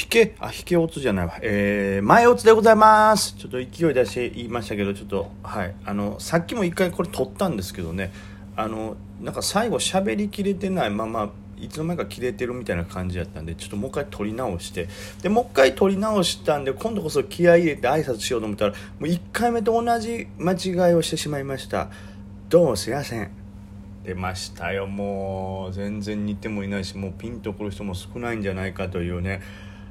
引け、あ、引けオツじゃないわ。えー、前オツでございます。ちょっと勢い出して言いましたけど、ちょっと、はい。あの、さっきも一回これ撮ったんですけどね、あの、なんか最後喋りきれてないまま、いつの間にか切れてるみたいな感じやったんで、ちょっともう一回撮り直して、で、もう一回撮り直したんで、今度こそ気合い入れて挨拶しようと思ったら、もう一回目と同じ間違いをしてしまいました。どうもすいません。出ましたよもう全然似てもいないしもうピンとくる人も少ないんじゃないかというね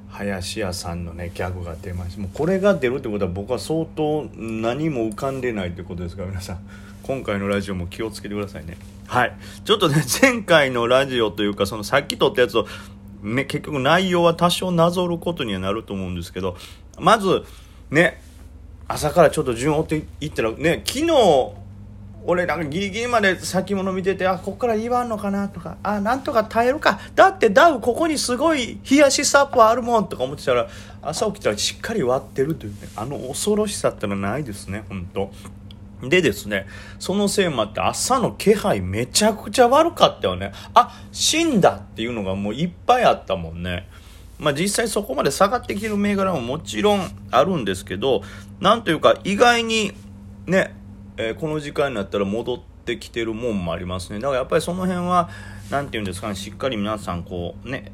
林家さんのねギャグが出ました。もうこれが出るってことは僕は相当何も浮かんでないってことですから皆さん。今回のラジオも気をつけてくださいね。はい。ちょっとね前回のラジオというかそのさっき撮ったやつを、ね、結局内容は多少なぞることにはなると思うんですけどまずね朝からちょっと順を追っていったらね昨日俺なんかギリギリまで先物見ててあこっから言わんのかなとかあなんとか耐えるかだってダウここにすごい冷やしサップあるもんとか思ってたら朝起きたらしっかり割ってるというねあの恐ろしさってのはないですね本当でですね、そのせいもあって朝の気配めちゃくちゃ悪かったよね。あ、死んだっていうのがもういっぱいあったもんね。まあ実際そこまで下がってきてる銘柄ももちろんあるんですけど、なんというか意外にね、えーこの時間になったら戻ってきてるもんもありますね。だからやっぱりその辺は何て言うんですかねしっかり皆さんこうね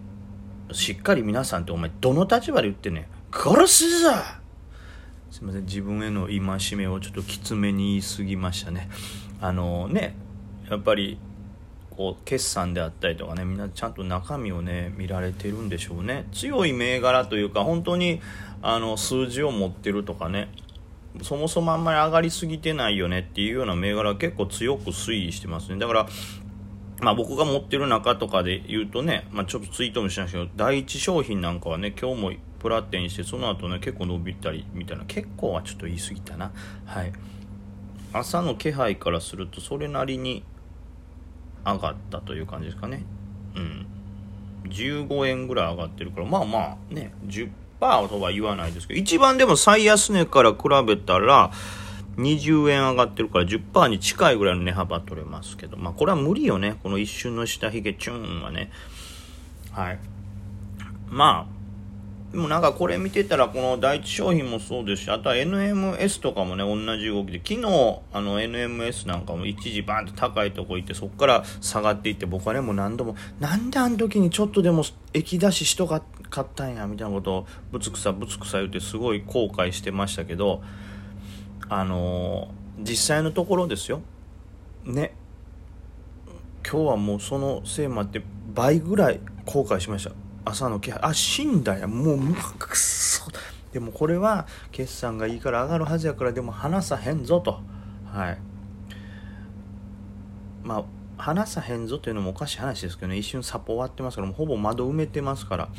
しっかり皆さんってお前どの立場で言ってね殺すぞすいません。自分への戒めをちょっときつめに言い過ぎましたね。あのねやっぱりこう決算であったりとかねみんなちゃんと中身をね見られてるんでしょうね。強い銘柄というか本当にあの数字を持ってるとかね。そもそもあんまり上がりすぎてないよねっていうような銘柄は結構強く推移してますね。だからまあ僕が持ってる中とかで言うとね、まあ、ちょっとツイートもしましたけど第一商品なんかはね今日もプラテンしてその後ね結構伸びたりみたいな結構はちょっと言い過ぎたな。はい。朝の気配からするとそれなりに上がったという感じですかね。うん。15円ぐらい上がってるからまあまあね10%とは言わないですけど一番でも最安値から比べたら20円上がってるから10%に近いぐらいの値幅取れますけどまあこれは無理よね。この一瞬の下髭チューンはね。はい。まあでもなんかこれ見てたらこの第一商品もそうですしあとは NMS とかもね同じ動きで昨日あの NMS なんかも一時バーンと高いとこ行ってそこから下がっていって僕はねもう何度もなんであの時にちょっとでも液出ししとかかったんやみたいなことをぶつくさぶつくさ言ってすごい後悔してましたけどあのー実際のところですよ。ね。今日はもうそのせいもあって倍ぐらい後悔しました。朝の気配あ死んだや。もうくそ。でもこれは決算がいいから上がるはずやからでも話さへんぞと。はい。まあ話さへんぞというのもおかしい話ですけどね。一瞬サポ終わってますからもうほぼ窓埋めてますから。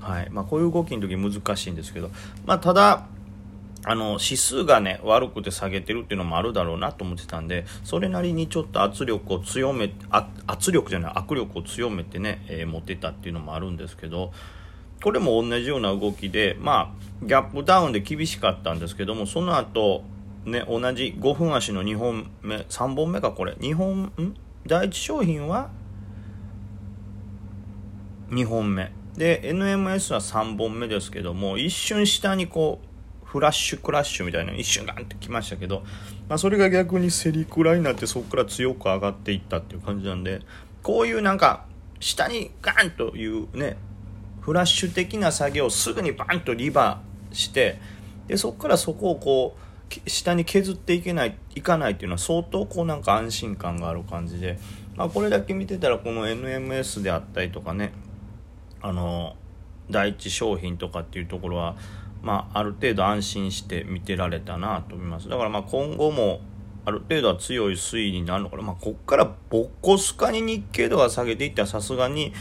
はい。まあこういう動きの時難しいんですけど。まあただあの指数がね悪くて下げてるっていうのもあるだろうなと思ってたんでそれなりにちょっと圧力を強め圧力じゃない握力を強めてね、えー持ってたっていうのもあるんですけどこれも同じような動きでまあギャップダウンで厳しかったんですけどもその後ね同じ5分足の2本目3本目かこれ2本ん？第一商品は2本目。で NMS は3本目ですけども一瞬下にこうフラッシュクラッシュみたいな一瞬ガンってきましたけど、まあ、それが逆にセリクラになってそこから強く上がっていったっていう感じなんでこういうなんか下にガンというねフラッシュ的な作業をすぐにバンとリバーしてでそこからそこをこう下に削っていけないいかないっていうのは相当こうなんか安心感がある感じで、まあ、これだけ見てたらこの NMS であったりとかねあの第一商品とかっていうところは、まあ、ある程度安心して見てられたなと思いますだからまあ今後もある程度は強い推移になるのかな、まあ、こっからボッコスカに日経度が下げていったらさすがに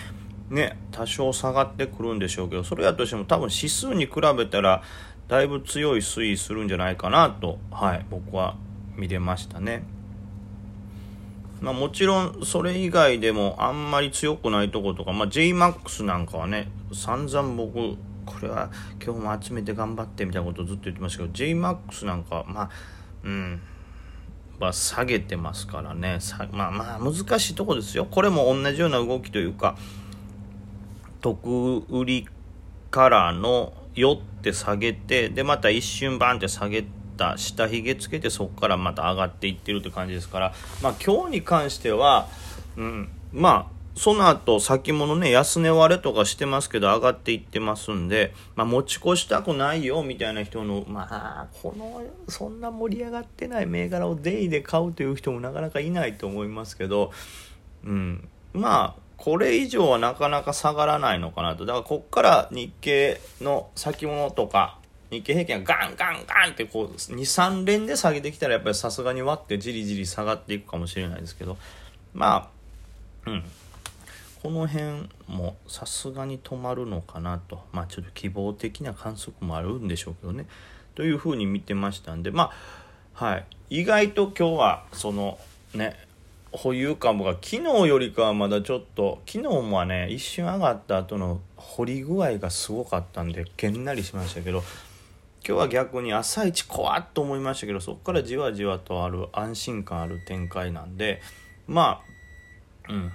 ね多少下がってくるんでしょうけどそれやとしても多分指数に比べたらだいぶ強い推移するんじゃないかなと、はい、僕は見れましたね。まあ、もちろんそれ以外でもあんまり強くないとことか、まあ、JMAX なんかはね散々僕これは今日も集めて頑張ってみたいなことをずっと言ってましたけど JMAX なんかまあうん。は下げてますからね。さまあまあ難しいとこですよ。これも同じような動きというか得売りからの寄って下げてでまた一瞬バンって下げた下髭つけてそこからまた上がっていってるって感じですからまあ今日に関しては、うん、まあその後先物ね安値割れとかしてますけど上がっていってますんで、まあ、持ち越したくないよみたいな人のまあこのそんな盛り上がってない銘柄をデイで買うという人もなかなかいないと思いますけど、うん、まあこれ以上はなかなか下がらないのかなと。だからこっから日経の先物とか、日経平均がガンガンガンってこう、2、3連で下げてきたらやっぱりさすがに割ってじりじり下がっていくかもしれないですけど、まあ、うん。この辺もさすがに止まるのかなと。まあちょっと希望的な観測もあるんでしょうけどね。というふうに見てましたんで、まあ、はい。意外と今日は、その、ね、保有株が昨日よりかはまだちょっと昨日もね一瞬上がった後の掘り具合がすごかったんでげんなりしましたけど今日は逆に朝一怖っと思いましたけどそこからじわじわとある安心感ある展開なんでまあうん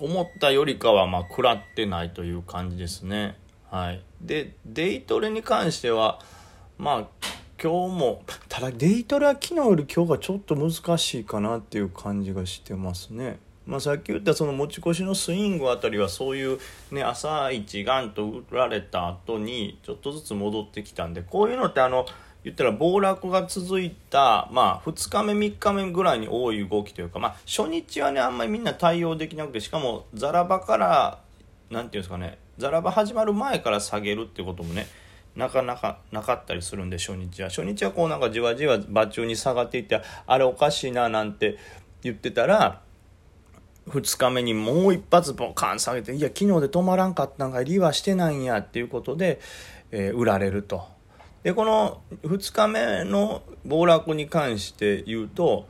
思ったよりかはまあ食らってないという感じですねはいでデイトレに関してはまあ今日もただデイトレは昨日より今日がちょっと難しいかなっていう感じがしてますね。まあ、さっき言ったその持ち越しのスイングあたりはそういうね朝一ガンと売られた後にちょっとずつ戻ってきたんでこういうのってあの言ったら暴落が続いた、まあ、2日目3日目ぐらいに多い動きというか、まあ、初日はねあんまりみんな対応できなくてしかもザラバから何て言うんですかねザラバ始まる前から下げるってこともねなかなかなかったりするんで初日は。初日はこうなんかじわじわ場中に下がっていってあれおかしいななんて言ってたら2日目にもう一発ボカン下げていや昨日で止まらんかったんかリはしてないんやっていうことで、えー、売られると。でこの2日目の暴落に関して言うと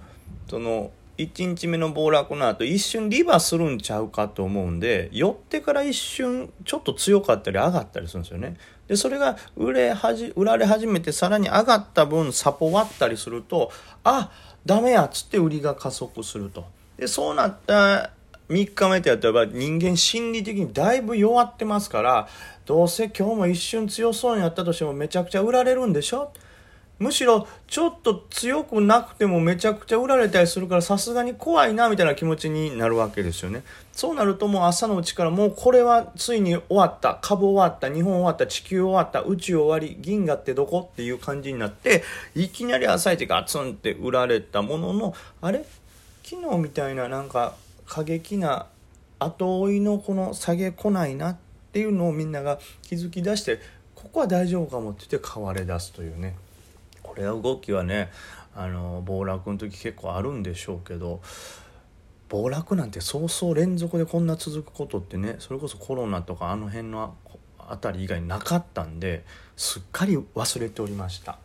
その1日目の暴落の後一瞬リバするんちゃうかと思うんで寄ってから一瞬ちょっと強かったり上がったりするんですよね。でそれが売れはじ売られ始めてさらに上がった分サポ割ったりするとあダメやっつって売りが加速すると。でそうなった3日目ってやったら人間心理的にだいぶ弱ってますからどうせ今日も一瞬強そうにやったとしてもめちゃくちゃ売られるんでしょ？むしろちょっと強くなくてもめちゃくちゃ売られたりするからさすがに怖いなみたいな気持ちになるわけですよね。そうなるともう朝のうちからもうこれはついに終わった株終わった日本終わった地球終わった宇宙終わり銀河ってどこっていう感じになっていきなり朝一ガツンって売られたもののあれ？昨日みたいななんか過激な後追いのこの下げ来ないなっていうのをみんなが気づき出してここは大丈夫かもって言って買われ出すというね。これは動きはねあの暴落の時結構あるんでしょうけど暴落なんてそうそう連続でこんな続くことってねそれこそコロナとかあの辺の辺り以外なかったんですっかり忘れておりました。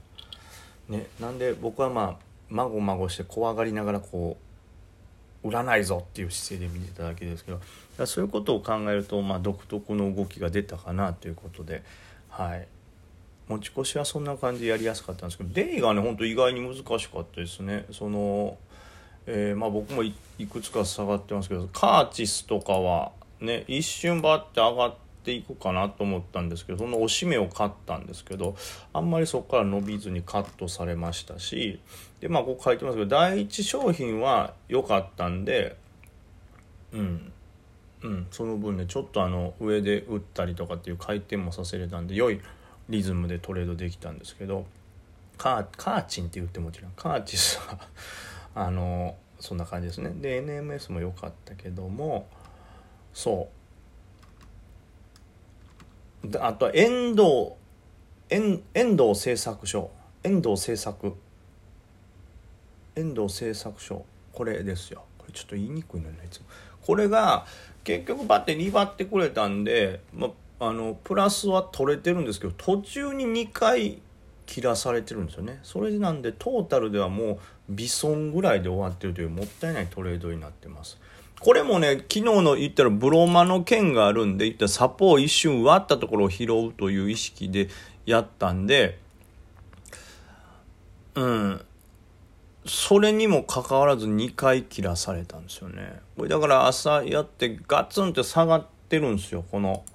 ね、なんで僕はまあまごまごして怖がりながらこう売らないぞっていう姿勢で見てただけですけどそういうことを考えると、まあ、独特の動きが出たかなということで、はい、持ち越しはそんな感じでやりやすかったんですけどデイがねほんと意外に難しかったですね。その、えー、まあ、僕もいくつか下がってますけどカーチスとかはね一瞬バッて上がっていくかなと思ったんですけどその押し目を買ったんですけどあんまりそこから伸びずにカットされましたしでまあここ書いてますけど第一商品は良かったんでうんうん、その分ねちょっとあの上で打ったりとかっていう回転もさせれたんで良いリズムでトレードできたんですけどカーカーチンって言ってもちろんカーチスはあのそんな感じですね。で NMS も良かったけどもそう。あとは遠藤遠遠藤製作所。遠藤製作。遠藤製作所。これですよ。これちょっと言いにくいのねいつも。これが結局バッて2バってくれたんで、まあ、のプラスは取れてるんですけど途中に2回切らされてるんですよね。それなんでトータルではもう微損ぐらいで終わってるというもったいないトレードになってます。これもね昨日の言ったらブロマの剣があるんで言ったらサポを一瞬割ったところを拾うという意識でやったんでうん。それにもかかわらず2回切らされたんですよね。これだから朝やってガツンって下がってるんですよ。この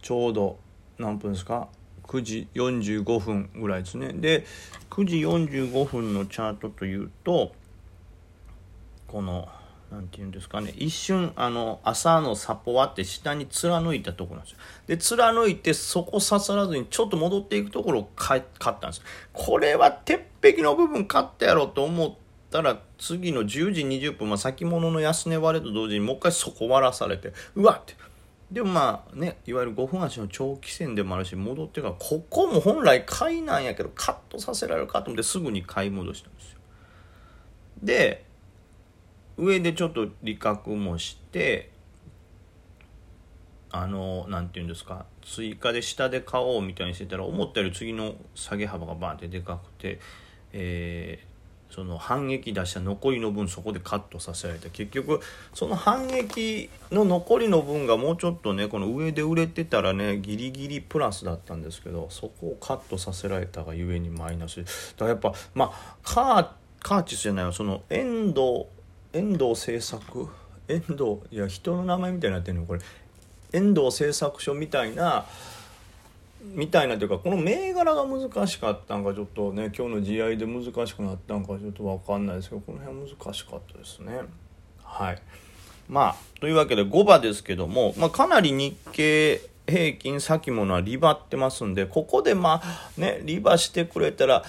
ちょうど何分ですか？9時45分ぐらいですね。で9時45分のチャートというとこの何て言うんですかね。一瞬あの朝のサポワって下に貫いたところなんですよ。で貫いてそこ刺さらずにちょっと戻っていくところを買ったんですこれは鉄壁の部分買ったやろと思ったら次の10時20分、まあ、先物の安値割れと同時にもう一回そこ割らされてうわって。でもまあねいわゆる5分足の長期戦でもあるし戻ってからここも本来買いなんやけどカットさせられるかと思ってすぐに買い戻したんですよ。で上でちょっと利確もしてあの何て言うんですか追加で下で買おうみたいにしてたら思ったより次の下げ幅がバンってでかくて、えその反撃出した残りの分そこでカットさせられて結局その反撃の残りの分がもうちょっとねこの上で売れてたらねギリギリプラスだったんですけどそこをカットさせられたがゆえにマイナス。だからやっぱまあカーカーチスじゃないわ。その遠藤遠藤製作？遠藤いや人の名前みたいになってるのこれ。遠藤製作所みたいなみたいなというかこの銘柄が難しかったんかちょっとね今日の試合で難しくなったんかちょっと分かんないですけどこの辺難しかったですね。はい。まあというわけで5場ですけども、まあ、かなり日経平均先物はリバってますんでここでまあねリバしてくれたら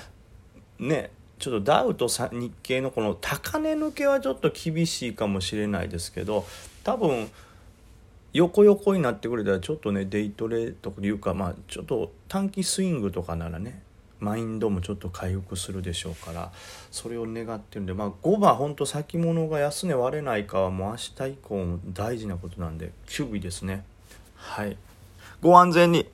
ねちょっとダウと日経のこの高値抜けはちょっと厳しいかもしれないですけど多分横横になってくれたらちょっとねデイトレというかまあちょっと短期スイングとかならねマインドもちょっと回復するでしょうからそれを願ってるんでまあ5番ほんと先物が安値割れないかはもう明日以降も大事なことなんで9尾ですね。はい。ご安全に。